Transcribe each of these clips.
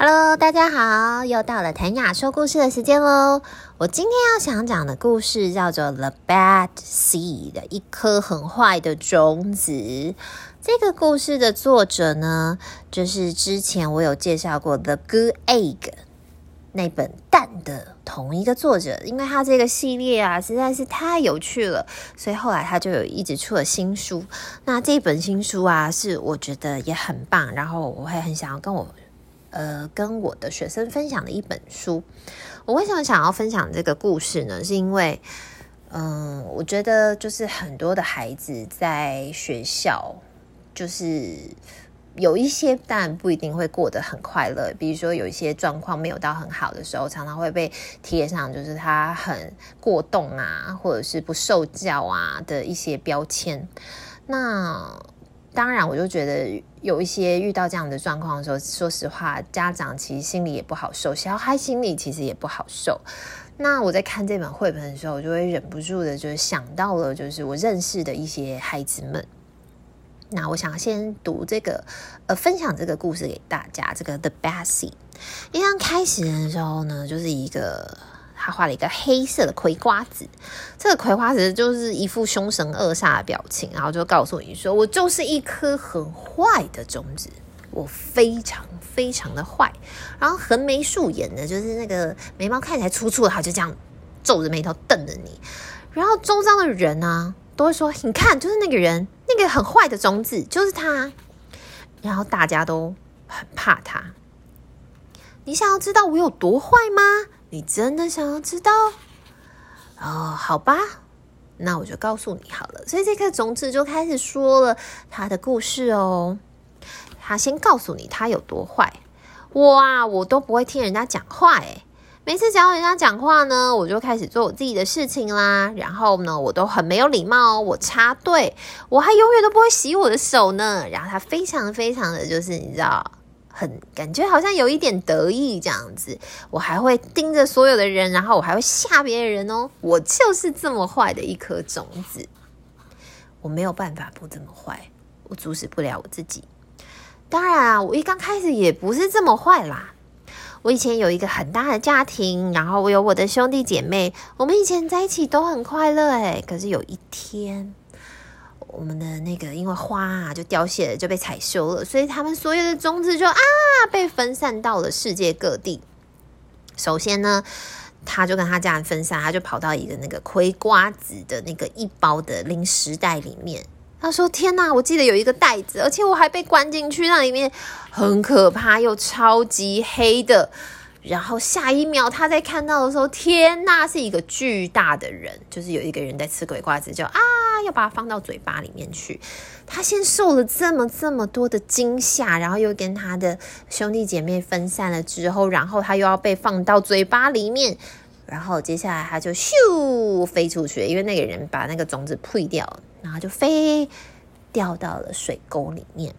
Hello，大家好，又到了谭雅说故事的时间喽。我今天要想讲的故事叫做《The Bad Seed》，一颗很坏的种子。这个故事的作者呢，就是之前我有介绍过《The Good Egg》那本蛋的同一个作者。因为他这个系列啊实在是太有趣了，所以后来他就有一直出了新书。那这本新书啊，是我觉得也很棒，然后我会很想要跟我。呃，跟我的学生分享的一本书。我为什么想要分享这个故事呢？是因为，嗯、我觉得就是很多的孩子在学校，就是有一些当然不一定会过得很快乐。比如说，有一些状况没有到很好的时候，常常会被贴上就是他很过动啊，或者是不受教啊的一些标签。那当然，我就觉得有一些遇到这样的状况的时候，说实话，家长其实心里也不好受，小孩心里其实也不好受。那我在看这本绘本的时候，我就会忍不住的，就是想到了，就是我认识的一些孩子们。那我想先读这个，呃，分享这个故事给大家。这个 The Bad Seed，一刚开始的时候呢，就是一个。他画了一个黑色的葵瓜子，这个葵瓜子就是一副凶神恶煞的表情，然后就告诉你说：“我就是一颗很坏的种子，我非常非常的坏。”然后横眉竖眼的，就是那个眉毛看起来粗粗的，他就这样皱着眉头瞪着你。然后周遭的人呢、都会说：“你看，就是那个人，那个很坏的种子，就是他。”然后大家都很怕他。你想要知道我有多坏吗？你真的想要知道？哦，好吧，那我就告诉你好了。所以这颗种子就开始说了他的故事哦。他先告诉你他有多坏。哇，我都不会听人家讲话诶。每次讲人家讲话呢，我就开始做我自己的事情啦。然后呢，我都很没有礼貌哦，我插队，我还永远都不会洗我的手呢。然后他非常非常的就是你知道。很感觉好像有一点得意这样子，我还会盯着所有的人，然后我还会吓别人哦。我就是这么坏的一颗种子，我没有办法不这么坏，我阻止不了我自己。当然啊，我一刚开始也不是这么坏啦。我以前有一个很大的家庭，然后我有我的兄弟姐妹，我们以前在一起都很快乐诶。可是有一天。我们的那个因为花啊就凋谢了，就被采收了，所以他们所有的种子就啊被分散到了世界各地。首先呢，他就跟他家人分散，他就跑到一个那个葵瓜子的那个一包的零食袋里面。他说：“天哪，我记得有一个袋子，而且我还被关进去，那里面很可怕又超级黑的。”然后下一秒，他在看到的时候，天呐，是一个巨大的人，就是有一个人在吃鬼瓜子，就啊，他要把它放到嘴巴里面去。他先受了这么这么多的惊吓，然后又跟他的兄弟姐妹分散了之后，然后他又要被放到嘴巴里面，然后接下来他就咻飞出去，因为那个人把那个种子扑掉，然后就飞掉到了水沟里面。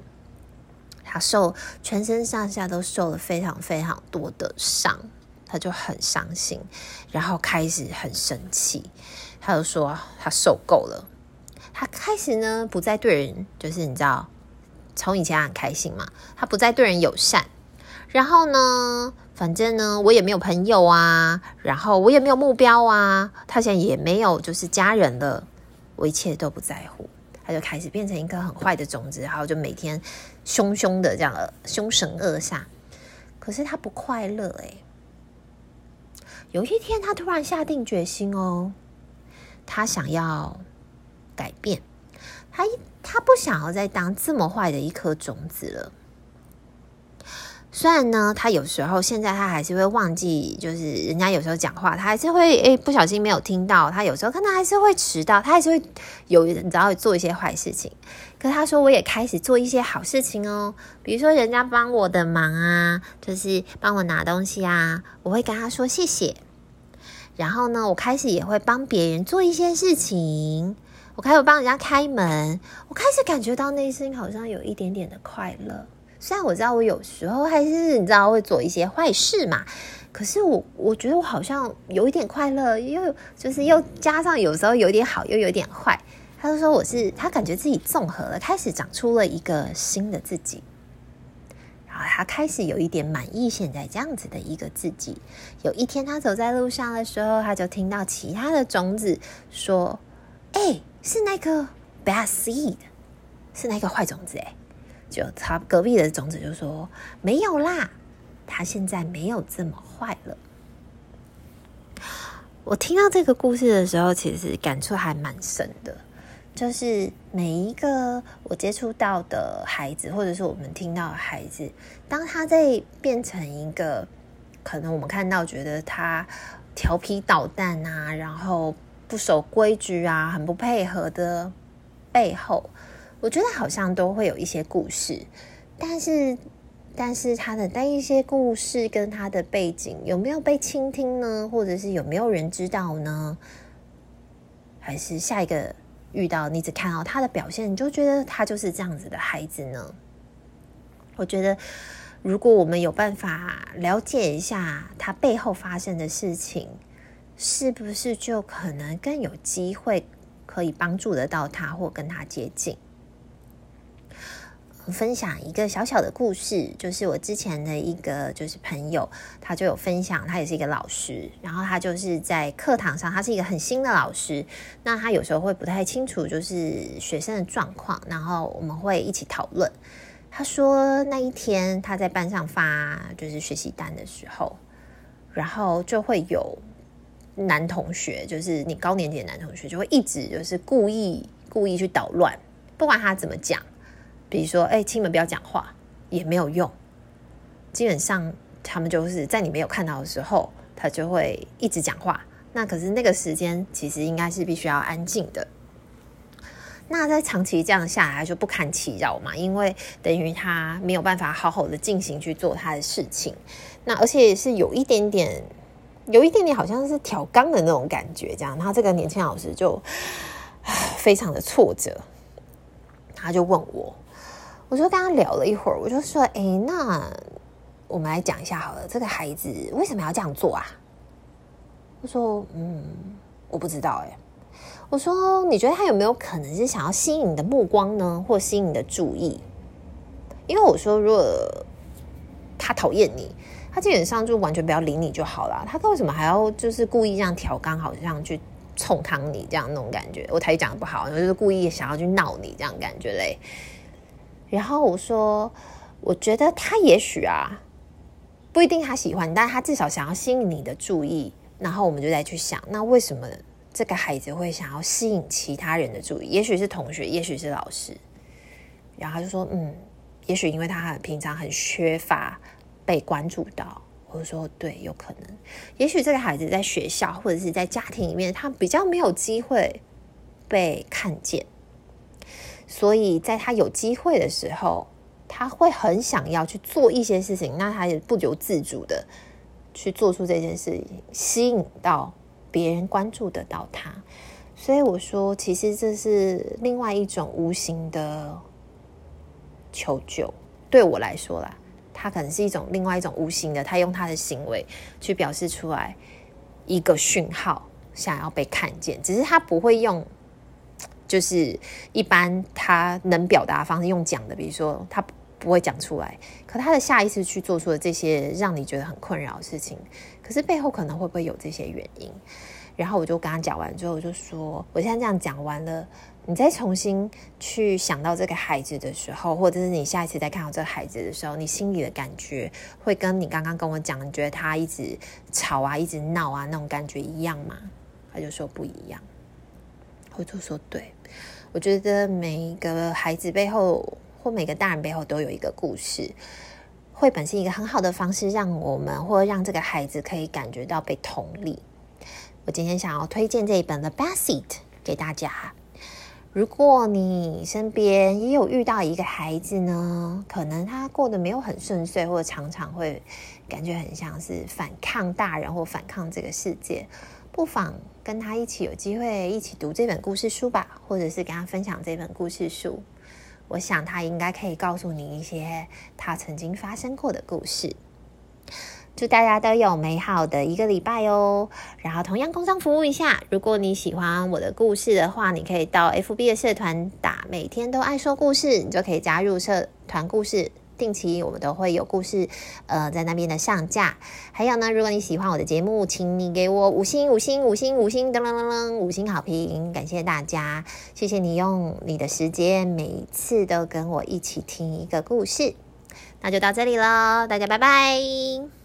他受全身上下都受了非常非常多的伤，他就很伤心，然后开始很生气，他就说他受够了，他开始呢不再对人，就是你知道，从以前很开心嘛，他不再对人友善，然后呢，反正呢我也没有朋友啊，然后我也没有目标啊，他现在也没有就是家人了，我一切都不在乎。他就开始变成一颗很坏的种子，然后就每天凶凶的这样凶神恶煞。可是他不快乐诶。有一天，他突然下定决心哦，他想要改变，他他不想要再当这么坏的一颗种子了。虽然呢，他有时候现在他还是会忘记，就是人家有时候讲话，他还是会诶不小心没有听到。他有时候可能还是会迟到，他还是会有你知道做一些坏事情。可他说，我也开始做一些好事情哦，比如说人家帮我的忙啊，就是帮我拿东西啊，我会跟他说谢谢。然后呢，我开始也会帮别人做一些事情，我开始帮人家开门，我开始感觉到内心好像有一点点的快乐。虽然我知道我有时候还是你知道会做一些坏事嘛，可是我我觉得我好像有一点快乐，又就是又加上有时候有点好，又有点坏。他就说我是他感觉自己综合了，开始长出了一个新的自己。然后他开始有一点满意现在这样子的一个自己。有一天，他走在路上的时候，他就听到其他的种子说：“哎，是那个 bad seed，是那个坏种子。”哎，就他隔壁的种子就说：“没有啦，他现在没有这么坏了。”我听到这个故事的时候，其实感触还蛮深的。就是每一个我接触到的孩子，或者是我们听到的孩子，当他在变成一个可能我们看到觉得他调皮捣蛋啊，然后不守规矩啊，很不配合的背后，我觉得好像都会有一些故事，但是，但是他的那一些故事跟他的背景有没有被倾听呢？或者是有没有人知道呢？还是下一个？遇到你只看到他的表现，你就觉得他就是这样子的孩子呢？我觉得，如果我们有办法了解一下他背后发生的事情，是不是就可能更有机会可以帮助得到他，或跟他接近？分享一个小小的故事，就是我之前的一个就是朋友，他就有分享，他也是一个老师，然后他就是在课堂上，他是一个很新的老师，那他有时候会不太清楚就是学生的状况，然后我们会一起讨论。他说那一天他在班上发就是学习单的时候，然后就会有男同学，就是你高年级的男同学，就会一直就是故意故意去捣乱，不管他怎么讲。比如说，哎，亲们不要讲话，也没有用。基本上，他们就是在你没有看到的时候，他就会一直讲话。那可是那个时间，其实应该是必须要安静的。那在长期这样下来，就不堪其扰嘛，因为等于他没有办法好好的进行去做他的事情。那而且是有一点点，有一点点好像是挑缸的那种感觉，这样。然后这个年轻老师就非常的挫折，他就问我。我就跟他聊了一会儿，我就说：“哎，那我们来讲一下好了，这个孩子为什么要这样做啊？”我说：“嗯，我不知道。”哎，我说：“你觉得他有没有可能是想要吸引你的目光呢，或吸引你的注意？”因为我说，如果他讨厌你，他基本上就完全不要理你就好了。他为什么还要就是故意这样调刚，好像去冲汤你这样那种感觉？我台语讲的不好，就是故意想要去闹你这样感觉嘞。然后我说，我觉得他也许啊，不一定他喜欢，但他至少想要吸引你的注意。然后我们就再去想，那为什么这个孩子会想要吸引其他人的注意？也许是同学，也许是老师。然后他就说，嗯，也许因为他很平常很缺乏被关注到。我就说，对，有可能。也许这个孩子在学校或者是在家庭里面，他比较没有机会被看见。所以在他有机会的时候，他会很想要去做一些事情，那他也不由自主的去做出这件事情，吸引到别人关注得到他。所以我说，其实这是另外一种无形的求救。对我来说啦，他可能是一种另外一种无形的，他用他的行为去表示出来一个讯号，想要被看见，只是他不会用。就是一般他能表达方式用讲的，比如说他不会讲出来，可他的下意识去做出了这些让你觉得很困扰的事情，可是背后可能会不会有这些原因？然后我就跟他讲完之后，我就说，我现在这样讲完了，你再重新去想到这个孩子的时候，或者是你下一次再看到这个孩子的时候，你心里的感觉会跟你刚刚跟我讲，你觉得他一直吵啊，一直闹啊那种感觉一样吗？他就说不一样。我就说对，我觉得每一个孩子背后或每个大人背后都有一个故事。绘本是一个很好的方式，让我们或让这个孩子可以感觉到被同理。我今天想要推荐这一本《The Bad Seed》给大家。如果你身边也有遇到一个孩子呢，可能他过得没有很顺遂，或者常常会感觉很像是反抗大人或反抗这个世界。不妨跟他一起有机会一起读这本故事书吧，或者是跟他分享这本故事书。我想他应该可以告诉你一些他曾经发生过的故事。祝大家都有美好的一个礼拜哦！然后同样工商服务一下，如果你喜欢我的故事的话，你可以到 FB 的社团打“每天都爱说故事”，你就可以加入社团故事。定期我们都会有故事，呃，在那边的上架。还有呢，如果你喜欢我的节目，请你给我五星、五星、五星、五星，噔噔噔噔，五星好评，感谢大家，谢谢你用你的时间，每一次都跟我一起听一个故事。那就到这里喽，大家拜拜。